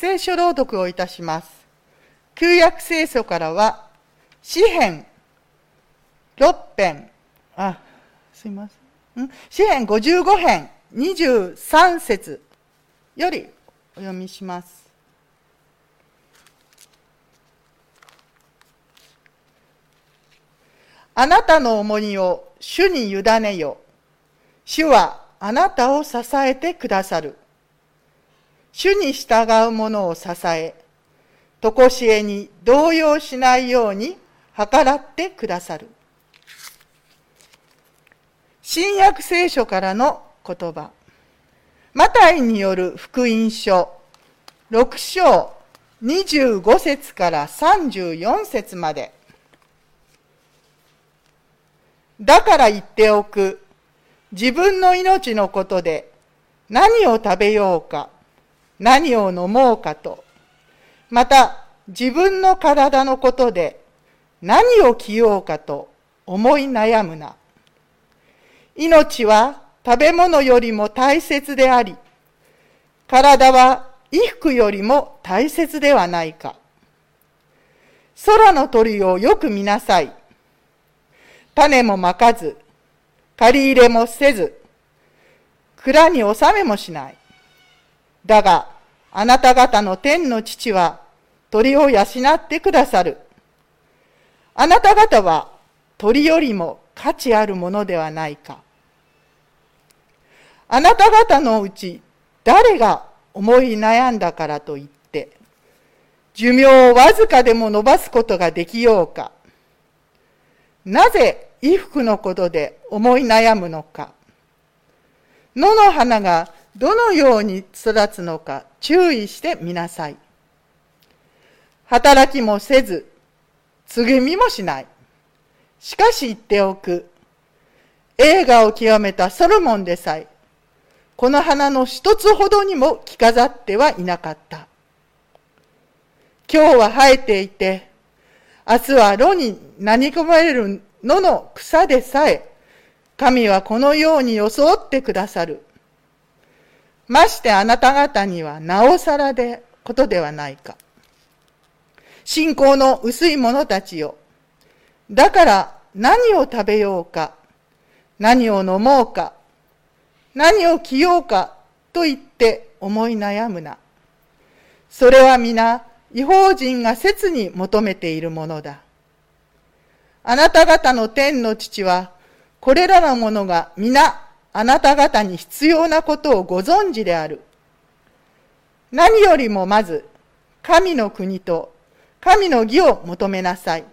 聖書朗読をいたします。旧約聖書からは、詩編6編、あ、すいません。ん？詩編55編23節よりお読みします。あなたの重荷を主に委ねよ。主はあなたを支えてくださる。主に従う者を支え、とこしえに動揺しないように計らってくださる。新約聖書からの言葉。マタイによる福音書6章25節から34節まで。だから言っておく。自分の命のことで何を食べようか。何を飲もうかと、また自分の体のことで何を着ようかと思い悩むな。命は食べ物よりも大切であり、体は衣服よりも大切ではないか。空の鳥をよく見なさい。種もまかず、借り入れもせず、蔵に納めもしない。だが、あなた方の天の父は鳥を養ってくださる。あなた方は鳥よりも価値あるものではないか。あなた方のうち誰が思い悩んだからといって、寿命をわずかでも伸ばすことができようか。なぜ衣服のことで思い悩むのか。野の花がどのように育つのか注意してみなさい。働きもせず、継ぎみもしない。しかし言っておく。映画を極めたソロモンでさえ、この花の一つほどにも着飾ってはいなかった。今日は生えていて、明日は炉に何込まれる野の草でさえ、神はこのように装ってくださる。ましてあなた方にはなおさらでことではないか。信仰の薄い者たちよ。だから何を食べようか、何を飲もうか、何を着ようかと言って思い悩むな。それは皆、違法人が切に求めているものだ。あなた方の天の父は、これらのものが皆あなた方に必要なことをご存知である。何よりもまず、神の国と神の義を求めなさい。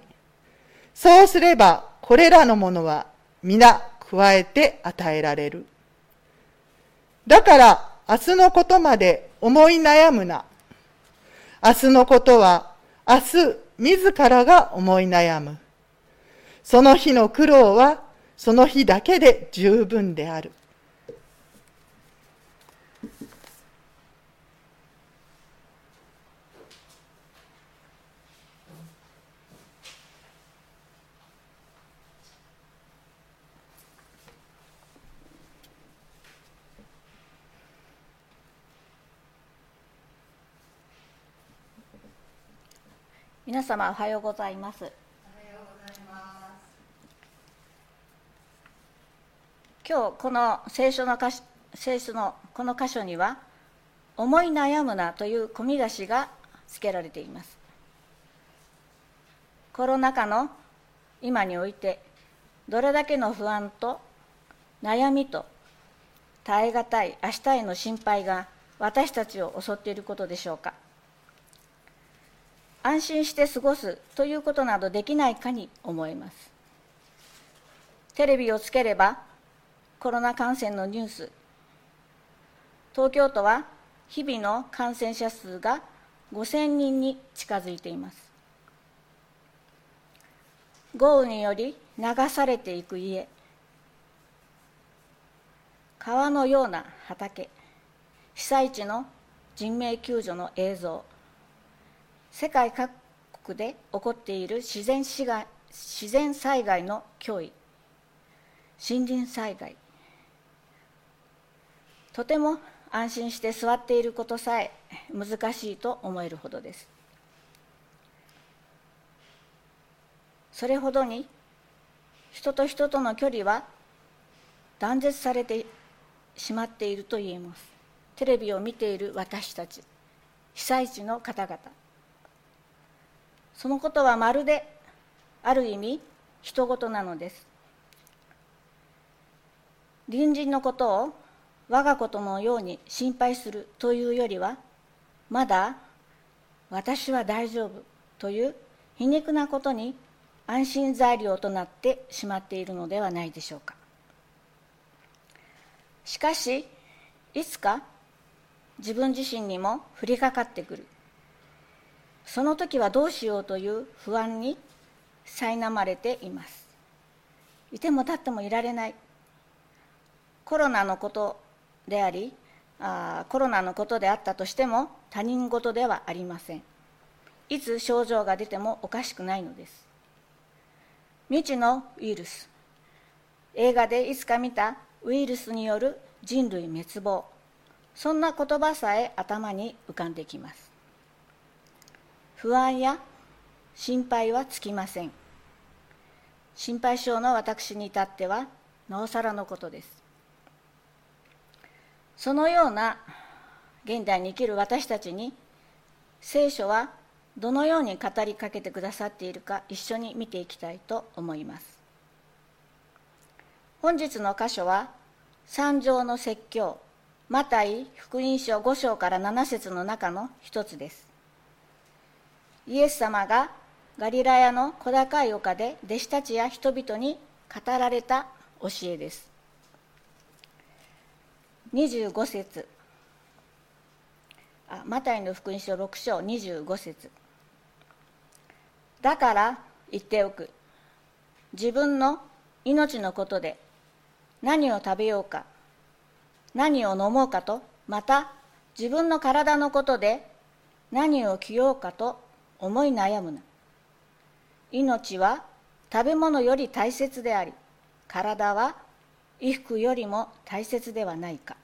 そうすれば、これらのものは皆加えて与えられる。だから、明日のことまで思い悩むな。明日のことは、明日自らが思い悩む。その日の苦労はその日だけで十分である。皆様おはようございます。今日この聖書の聖書のこの箇所には「思い悩むな」という込み出しが付けられています。コロナ禍の今においてどれだけの不安と悩みと耐え難い明日への心配が私たちを襲っていることでしょうか。安心して過ごすということなどできないかに思えます。テレビをつければコロナ感染のニュース。東京都は日々の感染者数が5000人に近づいています。豪雨により流されていく家。川のような畑。被災地の人命救助の映像。世界各国で起こっている自然自然災害の脅威。森林災害。とても安心して座っていることさえ難しいと思えるほどです。それほどに人と人との距離は断絶されてしまっていると言えます。テレビを見ている私たち被災地の方々。そのことはまるである意味人事なのです。隣人のことを我がことのように心配するというよりはまだ私は大丈夫という皮肉なことに安心材料となってしまっているのではないでしょうか。しかしいつか自分自身にも降りかかってくる。その時はどうしようという不安に苛まれています。いても立ってもいられない。コロナのことでありあコロナのことであったとしても他人事ではありません。いつ症状が出てもおかしくないのです。未知のウイルス。映画でいつか見たウイルスによる人類滅亡。そんな言葉さえ頭に浮かんできます。不安や心配はつきません。心配性の私に至ってはなおさらのことです。そのような現代に生きる私たちに聖書はどのように語りかけてくださっているか一緒に見ていきたいと思います。本日の箇所は三条の説教マタイ福音書5章から7節の中の一つです。イエス様がガリラヤの小高い丘で弟子たちや人々に語られた教えです。25節。あマタイの福音書6章25節。だから言っておく。自分の命のことで何を食べようか何を飲もうかとまた自分の体のことで何を着ようかと思い悩むな。命は食べ物より大切であり体は衣服よりも大切ではないか。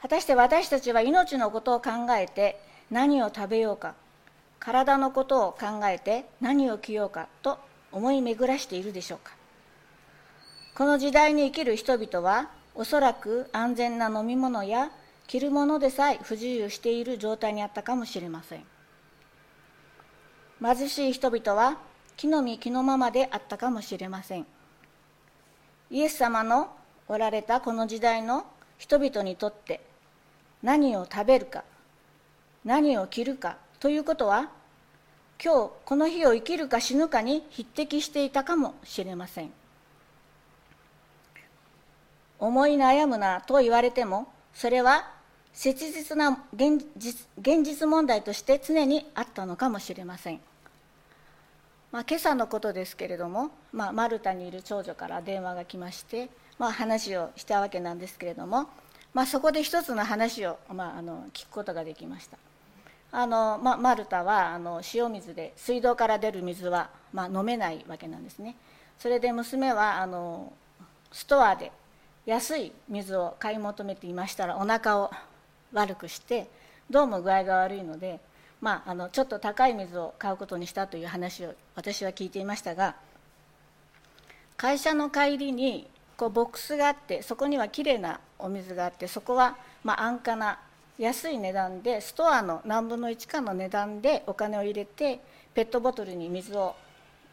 果たして私たちは命のことを考えて何を食べようか体のことを考えて何を着ようかと思い巡らしているでしょうか。この時代に生きる人々はおそらく安全な飲み物や着るものでさえ不自由している状態にあったかもしれません。貧しい人々は木の実木のままであったかもしれません。イエス様のおられたこの時代の人々にとって何を食べるか何を着るかということは今日この日を生きるか死ぬかに匹敵していたかもしれません。思い悩むなと言われてもそれは切実な現実現実問題として常にあったのかもしれません、まあ、今朝のことですけれども、まあ、マルタにいる長女から電話が来まして、まあ、話をしたわけなんですけれども、まあ、そこで一つの話を、まあ、あの聞くことができました。あの、まあ、マルタはあの塩水で水道から出る水は、まあ、飲めないわけなんですね。それで娘はあのストアで安い水を買い求めていましたらお腹を悪くしてどうも具合が悪いので、まあ、あのちょっと高い水を買うことにしたという話を私は聞いていましたが会社の帰りにこうボックスがあってそこにはきれいなお水があってそこはま安価な安い値段でストアの何分の1かの値段でお金を入れてペットボトルに水を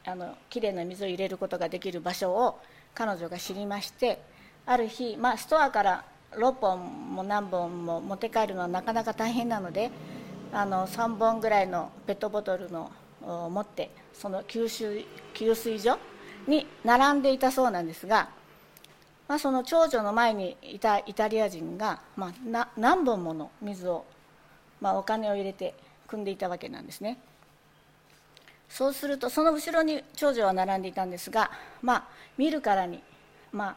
あのきれいな水を入れることができる場所を彼女が知りましてある日、まあ、ストアから6本も何本も持って帰るのはなかなか大変なのであの3本ぐらいのペットボトルのを持ってその給水給水所に並んでいたそうなんですがまあ、その長女の前にいたイタリア人が、まあ、何本もの水を、まあ、お金を入れて汲んでいたわけなんですね。そうするとその後ろに長女は並んでいたんですが、まあ、見るからに、まあ、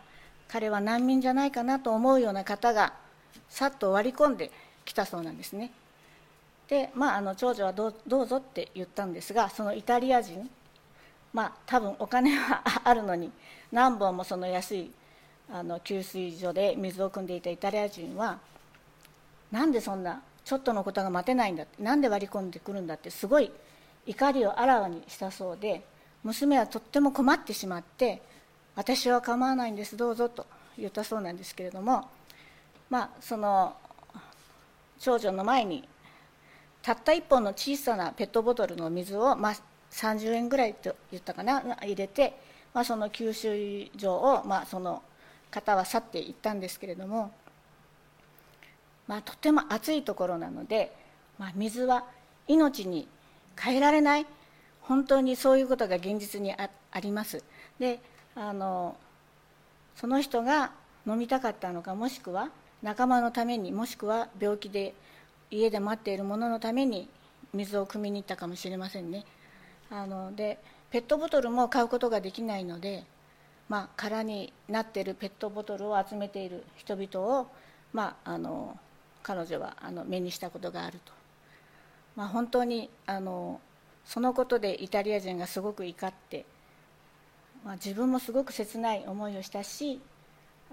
彼は難民じゃないかなと思うような方がさっと割り込んできたそうなんですね。で、まあ、あの長女はどうどうぞって言ったんですがそのイタリア人まあ多分お金は あるのに何本もその安いあの給水所で水を汲んでいたイタリア人はなんでそんなちょっとのことが待てないんだなんで割り込んでくるんだってすごい怒りをあらわにしたそうで娘はとっても困ってしまって私は構わないんですどうぞと言ったそうなんですけれどもまあその長女の前にたった1本の小さなペットボトルの水を、まあ、30円ぐらいと言ったかな入れて、まあ、その給水所を、まあ、その方は去っていったんですけれども、まあ、とても暑いところなので、まあ、水は命に変えられない本当にそういうことが現実にあります。であのその人が飲みたかったのかもしくは仲間のためにもしくは病気で家で待っている者ののために水を汲みに行ったかもしれませんね。あのでペットボトルも買うことができないので、まあ、空になっているペットボトルを集めている人々を、まあ、あの彼女はあの目にしたことがあると、まあ、本当にあのそのことでイタリア人がすごく怒って、まあ、自分もすごく切ない思いをしたし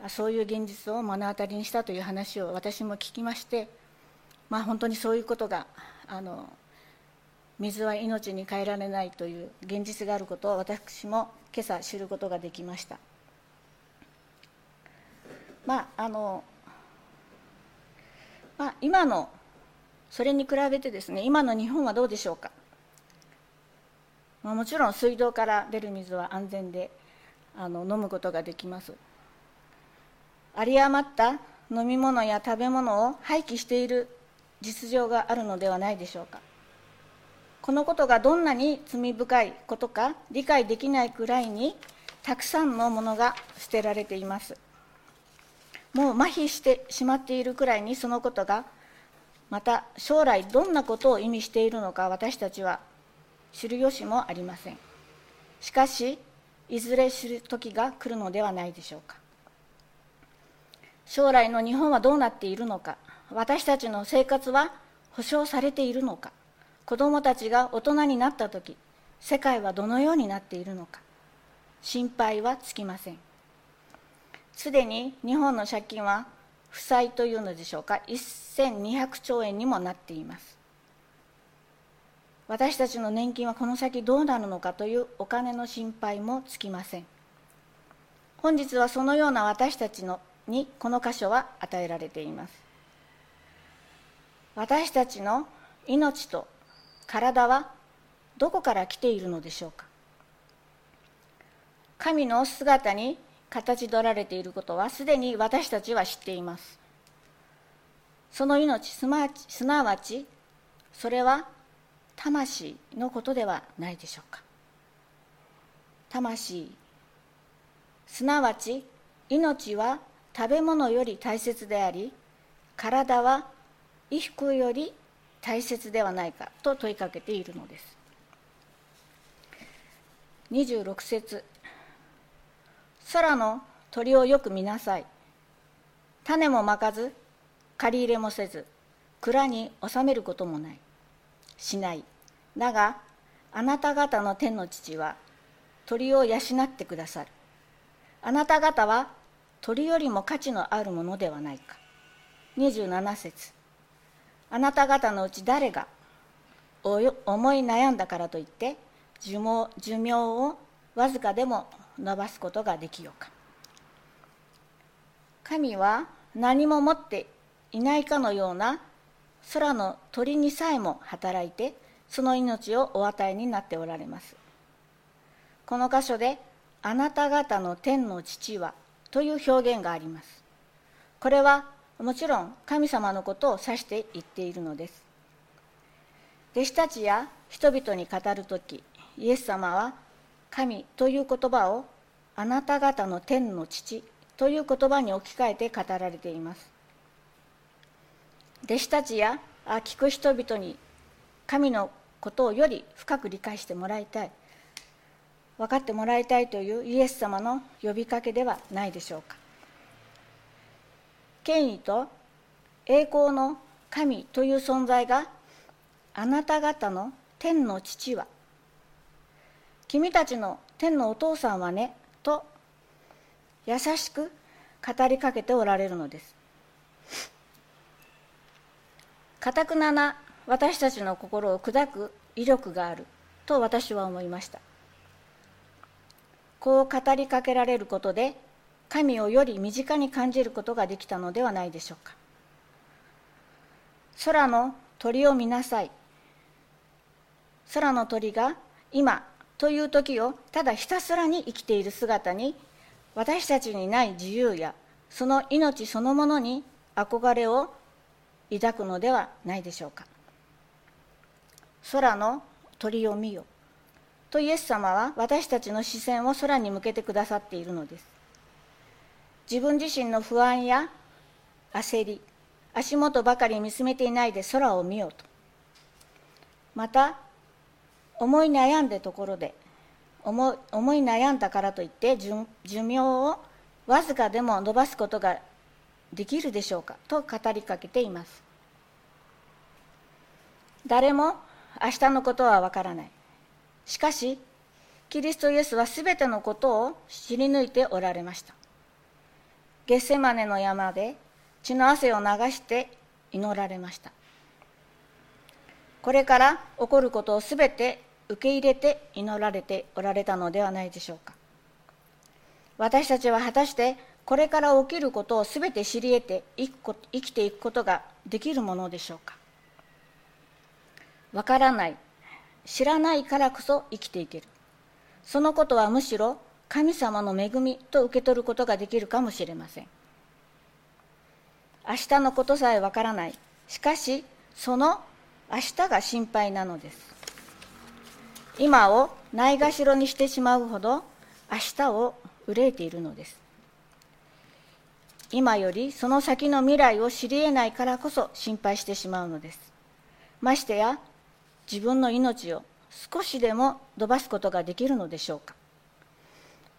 そういう現実を目の当たりにしたという話を私も聞きまして、まあ、本当にそういうことがあの水は命に変えられないという現実があることを私も今朝知ることができました。まああのまあ、今のそれに比べてですね今の日本はどうでしょうか、まあ、もちろん水道から出る水は安全であの飲むことができます有り余った飲み物や食べ物を廃棄している実情があるのではないでしょうか。このことがどんなに罪深いことか理解できないくらいにたくさんのものが捨てられています。もう麻痺してしまっているくらいにそのことがまた将来どんなことを意味しているのか私たちは知る由もありません。しかしいずれ知る時が来るのではないでしょうか。将来の日本はどうなっているのか。私たちの生活は保障されているのか？子どもたちが大人になった時世界はどのようになっているのか？心配はつきません。すでに日本の借金は負債というのでしょうか？1200兆円にもなっています。私たちの年金はこの先どうなるのかというお金の心配もつきません。本日はそのような私たちのにこの箇所は与えられています。私たちの命と体はどこから来ているのでしょうか？神の姿に形取られていることはすでに私たちは知っています。その命すなわちそれは魂のことではないでしょうか？魂すなわち命は食べ物より大切であり体は衣服より大切ではないかと問いかけているのです。26節。空の鳥をよく見なさい。種もまかず借り入れもせず蔵に収めることもない。しない。だがあなた方の天の父は鳥を養ってくださる。あなた方は鳥よりも価値のあるものではないか。27節。あなた方のうち誰が思い悩んだからといって寿命をわずかでも伸ばすことができようか。神は何も持っていないかのような空の鳥にさえも働いてその命をお与えになっておられます。この箇所で「あなた方の天の父は」という表現があります。これはもちろん神様のことを指して言っているのです。弟子たちや人々に語る時イエス様は神という言葉をあなた方の天の父という言葉に置き換えて語られています。弟子たちや聞く人々に神のことをより深く理解してもらいたい。分かってもらいたいというイエス様の呼びかけではないでしょうか。権威と栄光の神という存在があなた方の天の父は。君たちの天のお父さんはねと優しく語りかけておられるのです。かたくなな私たちの心を砕く威力があると私は思いました。こう語りかけられることで神をより身近に感じることができたのではないでしょうか。空の鳥を見なさい。空の鳥が今という時をただひたすらに生きている姿に私たちにない自由やその命そのものに憧れを抱くのではないでしょうか。空の鳥を見よ。とイエス様は私たちの視線を空に向けてくださっているのです。自分自身の不安や焦り足元ばかり見つめていないで空を見ようと。また思い悩んだところで思い悩んだからといって寿命をわずかでも伸ばすことができるでしょうかと語りかけています。誰も明日のことはわからない。しかしキリストイエスはすべてのことを知り抜いておられました。ゲッセマネの山で血の汗を流して祈られました。これから起こることをすべて受け入れて祈られておられたのではないでしょうか。私たちは果たしてこれから起きることをすべて知り得て生きていくことができるものでしょうか。わからない。知らないからこそ生きていける。そのことはむしろ神様の恵みと受け取ることができるかもしれません。明日のことさえわからない。しかしその明日が心配なのです。今をないがしろにしてしまうほど明日を憂えているのです。今よりその先の未来を知り得ないからこそ心配してしまうのです。ましてや自分の命を少しでも伸ばすことができるのでしょうか。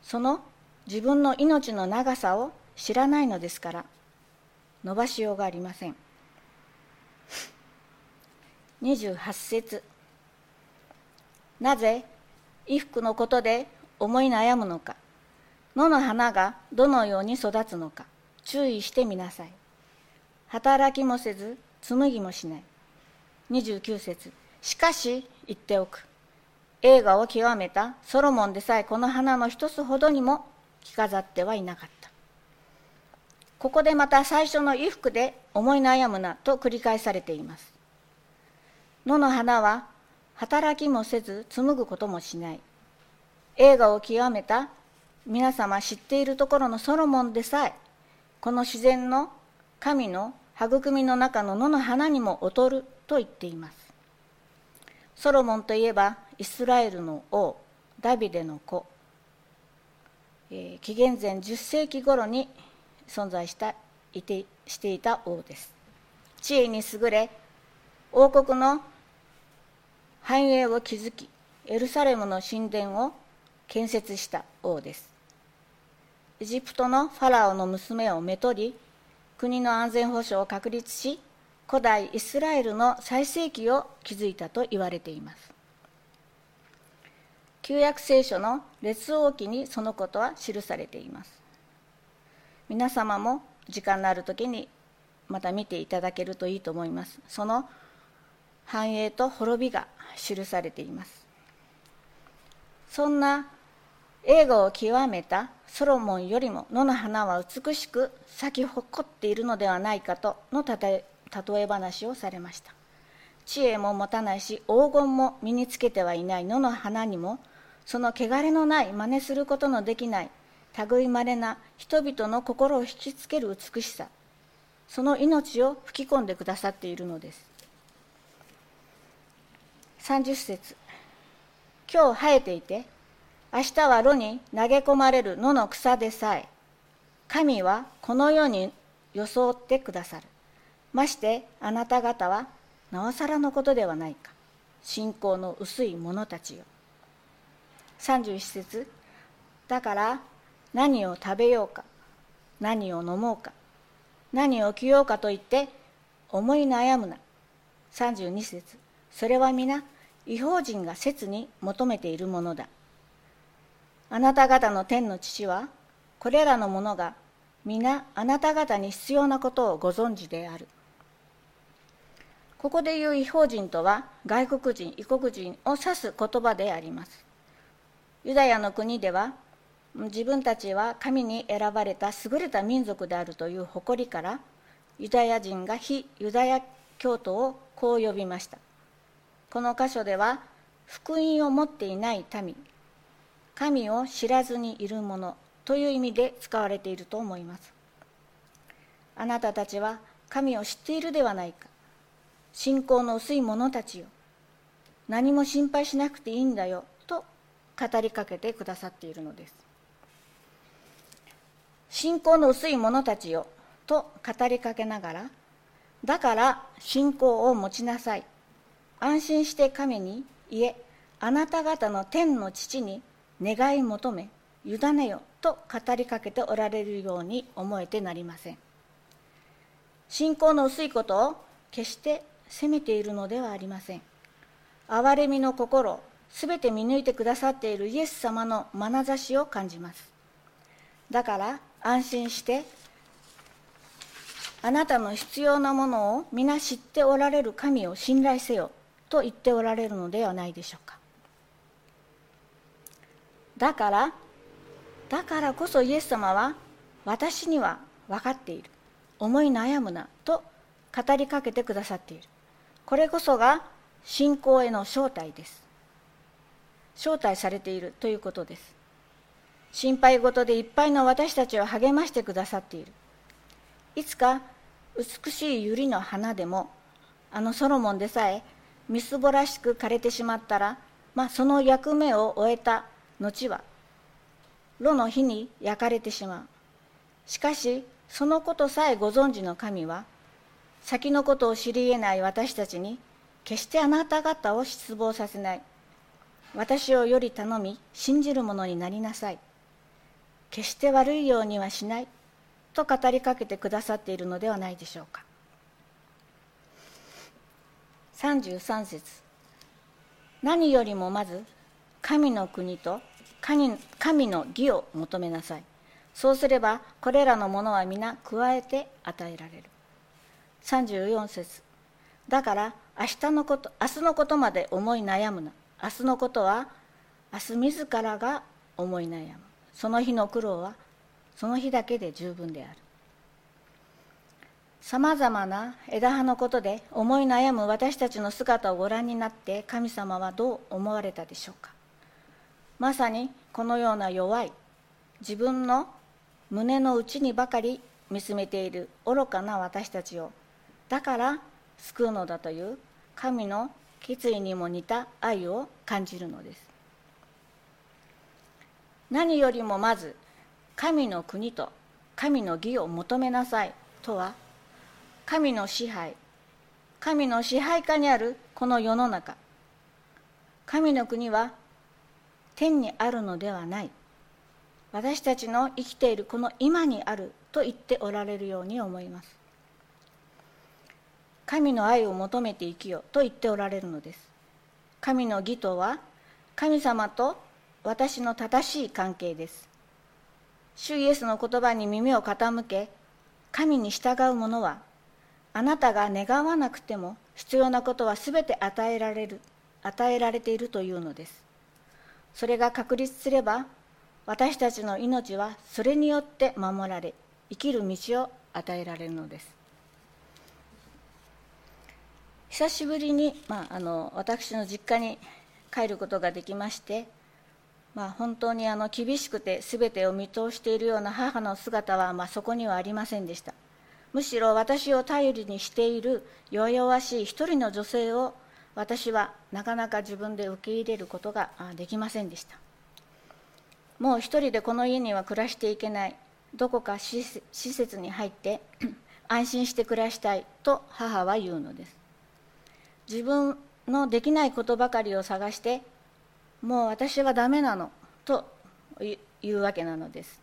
その自分の命の長さを知らないのですから伸ばしようがありません。28節。なぜ衣服のことで思い悩むのか。野の花がどのように育つのか。注意してみなさい。働きもせず紡ぎもしない。29節。しかし言っておく。映画を極めたソロモンでさえこの花の一つほどにも着飾ってはいなかった。ここでまた最初の衣服で思い悩むなと繰り返されています。野の花は働きもせず紡ぐこともしない。映画を極めた皆様知っているところのソロモンでさえこの自然の神の育みの中の野の花にも劣ると言っています。ソロモンといえばイスラエルの王ダビデの子、えー、紀元前10世紀頃に存在したいてしていた王です。知恵に優れ王国の繁栄を築きエルサレムの神殿を建設した王です。エジプトのファラオの娘をめとり国の安全保障を確立し古代イスラエルの最盛期を築いたと言われています。旧約聖書の列王記にそのことは記されています。皆様も時間のある時にまた見ていただけるといいと思います。その繁栄と滅びが記されています。そんな映画を極めたソロモンよりも野の花は美しく咲き誇っているのではないかとのたえ例え話をされました。知恵も持たないし黄金も身につけてはいない野の花にもその汚れのない真似することのできない類まれな人々の心を引きつける美しさその命を吹き込んでくださっているのです。30節。今日生えていて明日は炉に投げ込まれる野の草でさえ神はこの世に装ってくださる。ましてあなた方はなおさらのことではないか。信仰の薄い者たちよ。31節。だから何を食べようか。何を飲もうか。何を着ようかと言って思い悩むな。32節。それは皆違法人が切に求めているものだ。あなた方の天の父はこれらのものが皆あなた方に必要なことをご存知である。ここで言う違法人とは外国人異国人を指す言葉であります。ユダヤの国では自分たちは神に選ばれた優れた民族であるという誇りからユダヤ人が非ユダヤ教徒をこう呼びました。この箇所では福音を持っていない民神を知らずにいる者という意味で使われていると思います。あなたたちは神を知っているではないか。信仰の薄い者たちよ。何も心配しなくていいんだよ。語りかけてくださっているのです。信仰の薄い者たちよと語りかけながらだから信仰を持ちなさい。安心して神にいえあなた方の天の父に願い求め委ねよと語りかけておられるように思えてなりません。信仰の薄いことを決して責めているのではありません。憐れみの心すべて見抜いてくださっているイエス様の眼差しを感じます。だから安心してあなたの必要なものを皆知っておられる神を信頼せよと言っておられるのではないでしょうか。だからだからこそイエス様は私には分かっている。思い悩むなと語りかけてくださっている。これこそが信仰への招待です。招待されているということです。心配事でいっぱいの私たちを励ましてくださっている。いつか美しい百合の花でもあのソロモンでさえみすぼらしく枯れてしまったら、まあ、その役目を終えた後は炉の火に焼かれてしまう。しかしそのことさえご存知の神は先のことを知り得ない私たちに決してあなた方を失望させない。私をより頼み信じる者になりなさい。決して悪いようにはしない。と語りかけてくださっているのではないでしょうか。33節。何よりもまず神の国と神の義を求めなさい。そうすればこれらのものは皆加えて与えられる。34節。だから明日のこと明日のことまで思い悩むな。明日のことは明日自らが思い悩む。その日の苦労はその日だけで十分である。さまざまな枝葉のことで思い悩む私たちの姿をご覧になって神様はどう思われたでしょうか。まさにこのような弱い自分の胸の内にばかり見つめている愚かな私たちをだから救うのだという神の決意にも似た愛を感じるのです。何よりもまず神の国と神の義を求めなさいとは神の支配神の支配下にあるこの世の中。神の国は天にあるのではない。私たちの生きているこの今にあると言っておられるように思います。神の愛を求めて生きよと言っておられるのです。神の義とは神様と私の正しい関係です。主イエスの言葉に耳を傾け神に従う者はあなたが願わなくても必要なことは全て与えられる与えられているというのです。それが確立すれば私たちの命はそれによって守られ生きる道を与えられるのです。久しぶりに、まあ、あの私の実家に帰ることができまして、まあ、本当にあの厳しくて全てを見通しているような母の姿は、まあ、そこにはありませんでした。むしろ私を頼りにしている弱々しい一人の女性を私はなかなか自分で受け入れることができませんでした。もう一人でこの家には暮らしていけない。どこか施設に入って安心して暮らしたいと母は言うのです。自分のできないことばかりを探してもう私はダメなのというわけなのです。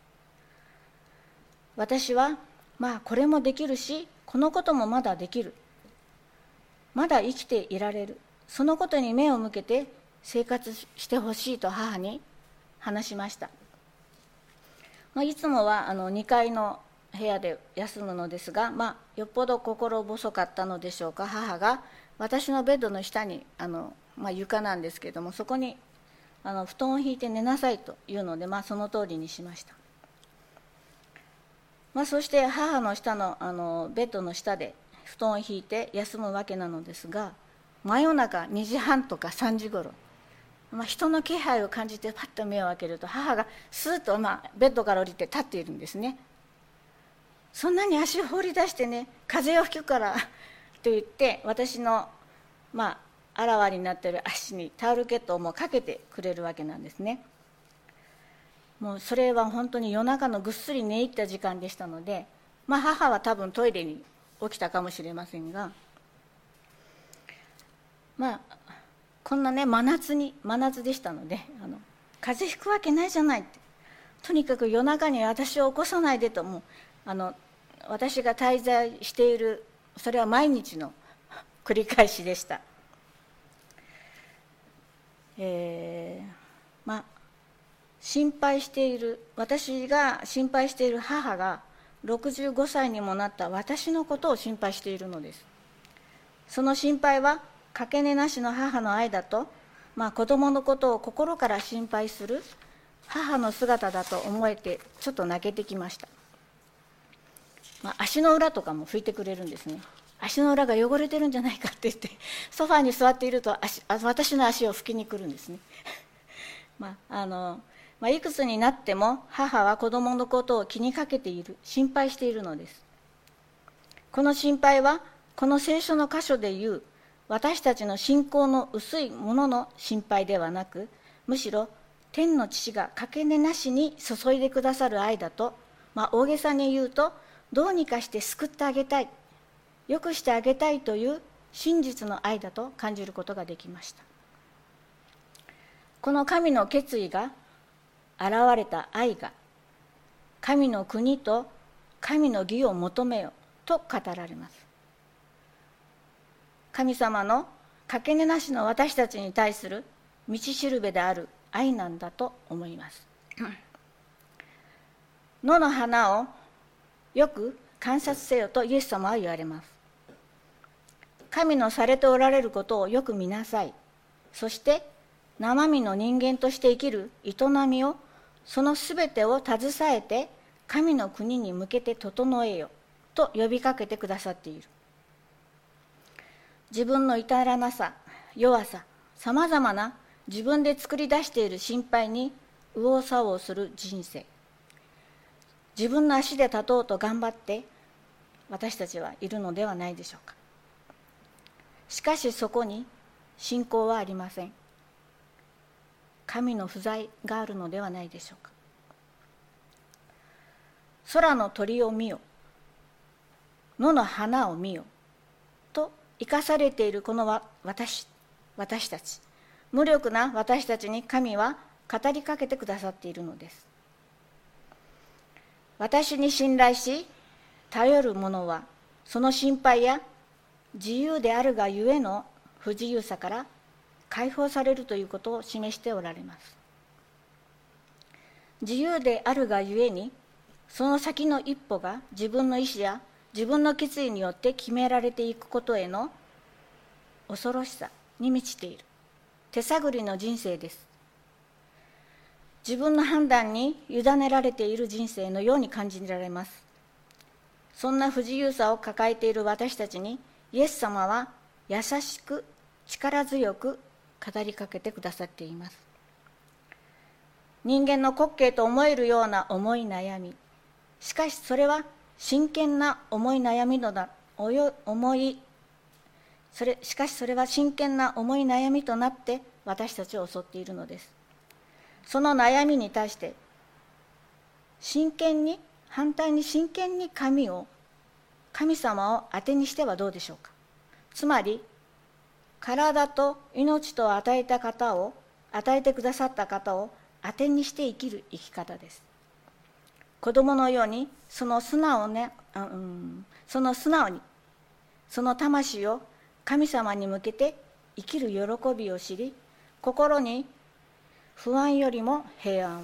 私はまあこれもできるしこのこともまだできる。まだ生きていられる。そのことに目を向けて生活してほしいと母に話しました、まあ、いつもはあの2階の部屋で休むのですが、まあ、よっぽど心細かったのでしょうか。母が私のベッドの下にあの、まあ、床なんですけれどもそこにあの布団を引いて寝なさいというので、まあ、その通りにしました、まあ、そして母の下のあのベッドの下で布団を引いて休むわけなのですが真夜中2時半とか3時ごろまあ、人の気配を感じてパッと目を開けると母がスーッと、まあ、ベッドから降りて立っているんですね。そんなに足を放り出してね風を吹くからと言って私のまああらわになってる足にタオルケットをもうかけてくれるわけなんですね。もうそれは本当に夜中のぐっすり寝入った時間でしたので、まあ、母は多分トイレに起きたかもしれませんがまあこんなね真夏に真夏でしたのであの風邪ひくわけないじゃないって。とにかく夜中に私を起こさないでともうあの私が滞在しているそれは毎日の繰り返しでした。えー、ま心配している私が心配している母が65歳にもなった私のことを心配しているのですその心配はかけねなしの母の愛だと、まあ、子供のことを心から心配する母の姿だと思えてちょっと泣けてきましたまあ、足の裏とかも拭いてくれるんですね。足の裏が汚れてるんじゃないかって言ってソファーに座っていると足私の足を拭きに来るんですね。まああのまあ、いくつになっても母は子供のことを気にかけている心配しているのです。この心配はこの聖書の箇所で言う私たちの信仰の薄いものの心配ではなくむしろ天の父がかけねなしに注いでくださる愛だと、まあ、大げさに言うとどうにかして救ってあげたい。よくしてあげたいという真実の愛だと感じることができました。この神の決意が現れた愛が神の国と神の義を求めよと語られます。神様のかけねなしの私たちに対する道しるべである愛なんだと思います。野の花をよく観察せよとイエス様は言われます。神のされておられることをよく見なさい。そして生身の人間として生きる営みをそのすべてを携えて神の国に向けて整えよと呼びかけてくださっている。自分の至らなさ弱ささまざまな自分で作り出している心配に右往左往する人生。自分の足で立とうと頑張って私たちはいるのではないでしょうか。しかしそこに信仰はありません。神の不在があるのではないでしょうか。空の鳥を見よ野の花を見よと生かされているこの私私たち。無力な私たちに神は語りかけてくださっているのです。私に信頼し頼る者はその心配や自由であるがゆえの不自由さから解放されるということを示しておられます。自由であるがゆえにその先の一歩が自分の意思や自分の決意によって決められていくことへの恐ろしさに満ちている。手探りの人生です。自分の判断に委ねられている人生のように感じられます。そんな不自由さを抱えている私たちにイエス様は優しく力強く語りかけてくださっています。人間の滑稽と思えるような思い悩みしかしそれは真剣な思い悩みのだ思いそれしかしそれは真剣な思い悩みとなって私たちを襲っているのです。その悩みに対して真剣に反対に真剣に神を神様を当てにしてはどうでしょうか。つまり体と命と与えた方を与えてくださった方を当てにして生きる生き方です。子供のようにその素直ね、うん、その素直にその魂を神様に向けて生きる喜びを知り心に不安よりも平安。を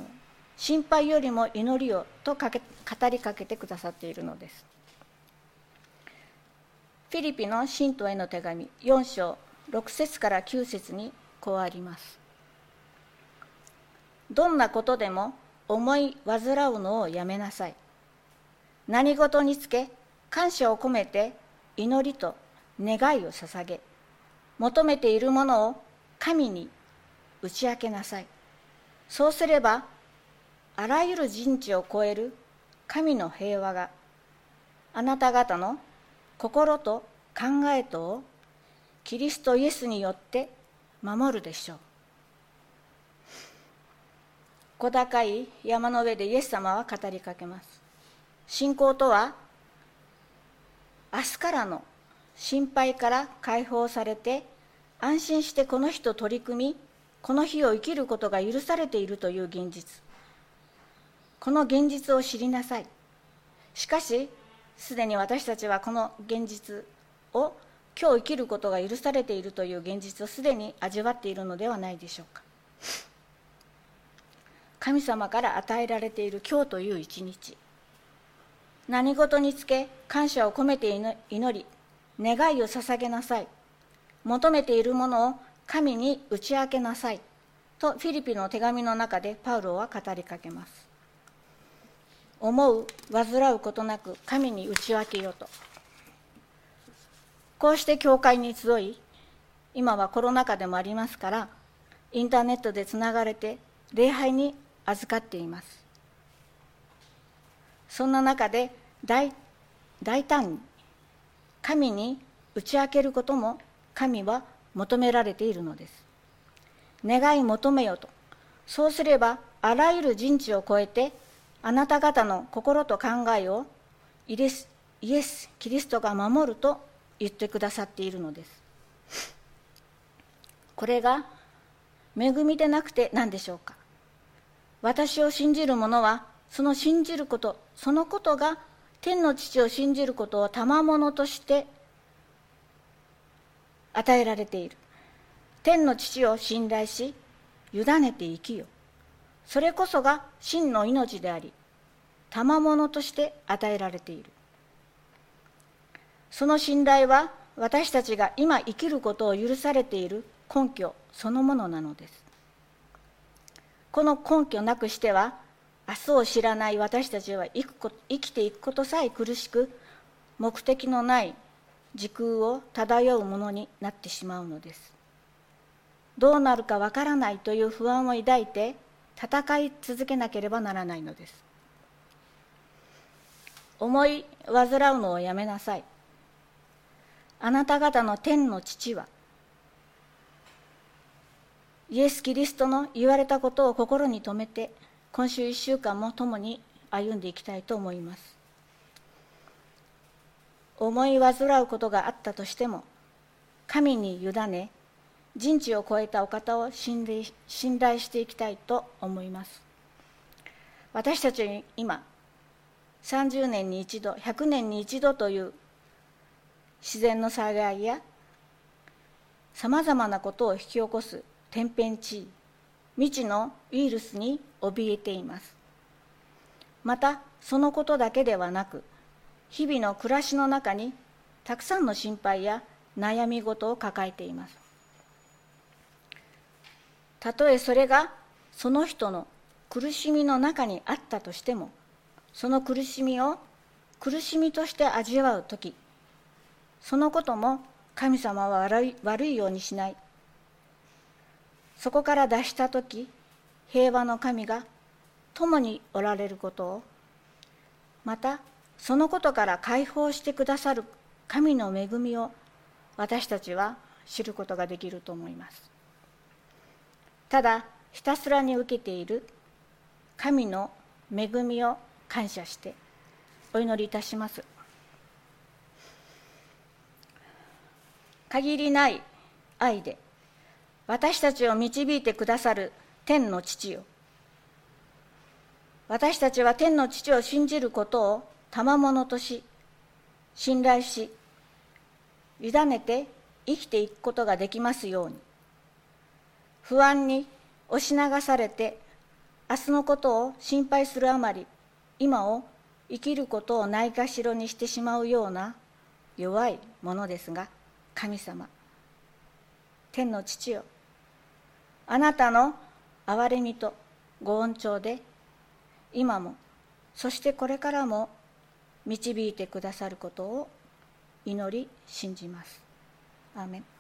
心配よりも祈りをとかけ語りかけてくださっているのです。フィリピの信徒への手紙4章6節から9節にこうあります。どんなことでも思い煩うのをやめなさい。何事につけ感謝を込めて祈りと願いを捧げ求めているものを神に打ち明けなさい。そうすればあらゆる人知を超える神の平和があなた方の心と考えとをキリストイエスによって守るでしょう。小高い山の上でイエス様は語りかけます。信仰とは明日からの心配から解放されて安心してこの日と取り組みこの日を生きることが許されているという現実。この現実を知りなさい。しかしすでに私たちはこの現実を今日生きることが許されているという現実をすでに味わっているのではないでしょうか。神様から与えられている今日という一日。何事につけ感謝を込めて祈り願いを捧げなさい。求めているものを神に打ち明けなさい。とフィリピの手紙の中でパウロは語りかけます。思う煩うことなく神に打ち明けようと。こうして教会に集い今はコロナ禍でもありますからインターネットでつながれて礼拝に預かっています。そんな中で大大胆に神に打ち明けることも神は求められているのです。願い求めよと。そうすればあらゆる人知を超えてあなた方の心と考えをイエスイエスキリストが守ると言ってくださっているのです。これが恵みでなくて何でしょうか。私を信じる者はその信じることそのことが天の父を信じることを賜物として与えられている。天の父を信頼し委ねて生きよそれこそが真の命であり賜物として与えられている。その信頼は私たちが今生きることを許されている根拠そのものなのです。この根拠なくしては明日を知らない私たちは生く生きていくことさえ苦しく目的のない時空を漂うものになってしまうのです。どうなるかわからないという不安を抱いて戦い続けなければならないのです。思い煩うのをやめなさい。あなた方の天の父はイエス・キリストの言われたことを心に留めて今週1週間も共に歩んでいきたいと思います。思い煩うことがあったとしても神に委ね人知を超えたお方を信頼信頼していきたいと思います。私たち今30年に一度100年に一度という自然の災害やさまざまなことを引き起こす天変地異未知のウイルスに怯えています。またそのことだけではなく日々の暮らしの中にたくさんの心配や悩み事を抱えています。たとえそれがその人の苦しみの中にあったとしてもその苦しみを苦しみとして味わう時そのことも神様は悪い悪いようにしない。そこから脱した時平和の神が共におられることをまたそのことから解放してくださる神の恵みを私たちは知ることができると思います。ただひたすらに受けている神の恵みを感謝してお祈りいたします。限りない愛で私たちを導いてくださる天の父よ。私たちは天の父を信じることを賜物とし信頼し委ねて生きていくことができますように。不安に押し流されて明日のことを心配するあまり今を生きることをないがしろにしてしまうような弱いものですが神様天の父よ。あなたの憐れみとご恩寵で今もそしてこれからも導いてくださることを祈り信じます。アーメン